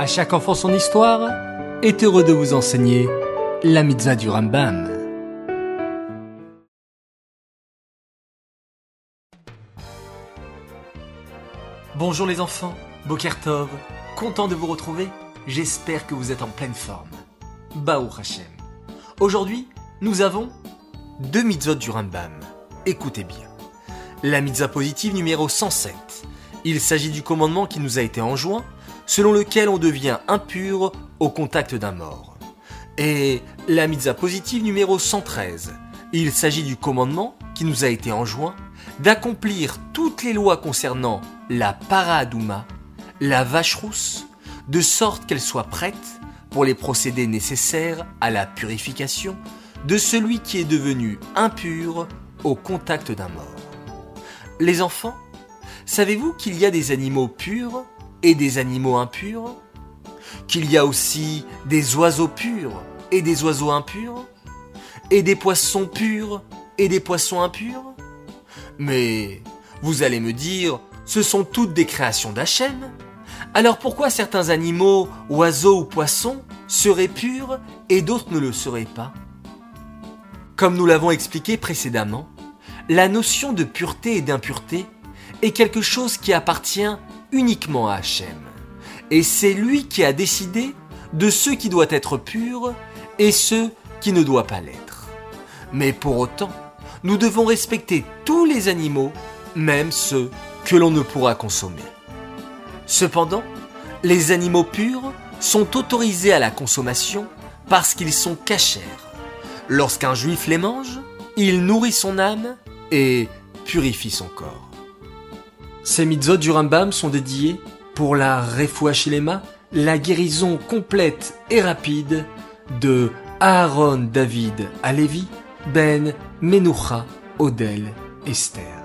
À chaque enfant son histoire est heureux de vous enseigner la mitzvah du Rambam. Bonjour les enfants, Bokertov, content de vous retrouver, j'espère que vous êtes en pleine forme. Baou Hashem. Aujourd'hui, nous avons deux mitzvot du Rambam. Écoutez bien. La mitzvah positive numéro 107. Il s'agit du commandement qui nous a été enjoint, selon lequel on devient impur au contact d'un mort. Et la mitzvah positive numéro 113. Il s'agit du commandement qui nous a été enjoint d'accomplir toutes les lois concernant la paradouma, la vache rousse, de sorte qu'elle soit prête pour les procédés nécessaires à la purification de celui qui est devenu impur au contact d'un mort. Les enfants, savez-vous qu'il y a des animaux purs et des animaux impurs? Qu'il y a aussi des oiseaux purs et des oiseaux impurs? Et des poissons purs et des poissons impurs? Mais vous allez me dire, ce sont toutes des créations d'Hachem. Alors pourquoi certains animaux, oiseaux ou poissons, seraient purs et d'autres ne le seraient pas? Comme nous l'avons expliqué précédemment, la notion de pureté et d'impureté est quelque chose qui appartient uniquement à Hachem. Et c'est lui qui a décidé de ce qui doit être pur et ce qui ne doit pas l'être. Mais pour autant, nous devons respecter tous les animaux, même ceux que l'on ne pourra consommer. Cependant, les animaux purs sont autorisés à la consommation parce qu'ils sont cachers. Lorsqu'un juif les mange, il nourrit son âme et purifie son corps. Ces mitzvot du Rambam sont dédiés pour la Refuachilema, la guérison complète et rapide de Aaron David Alevi, Ben Menucha Odel Esther.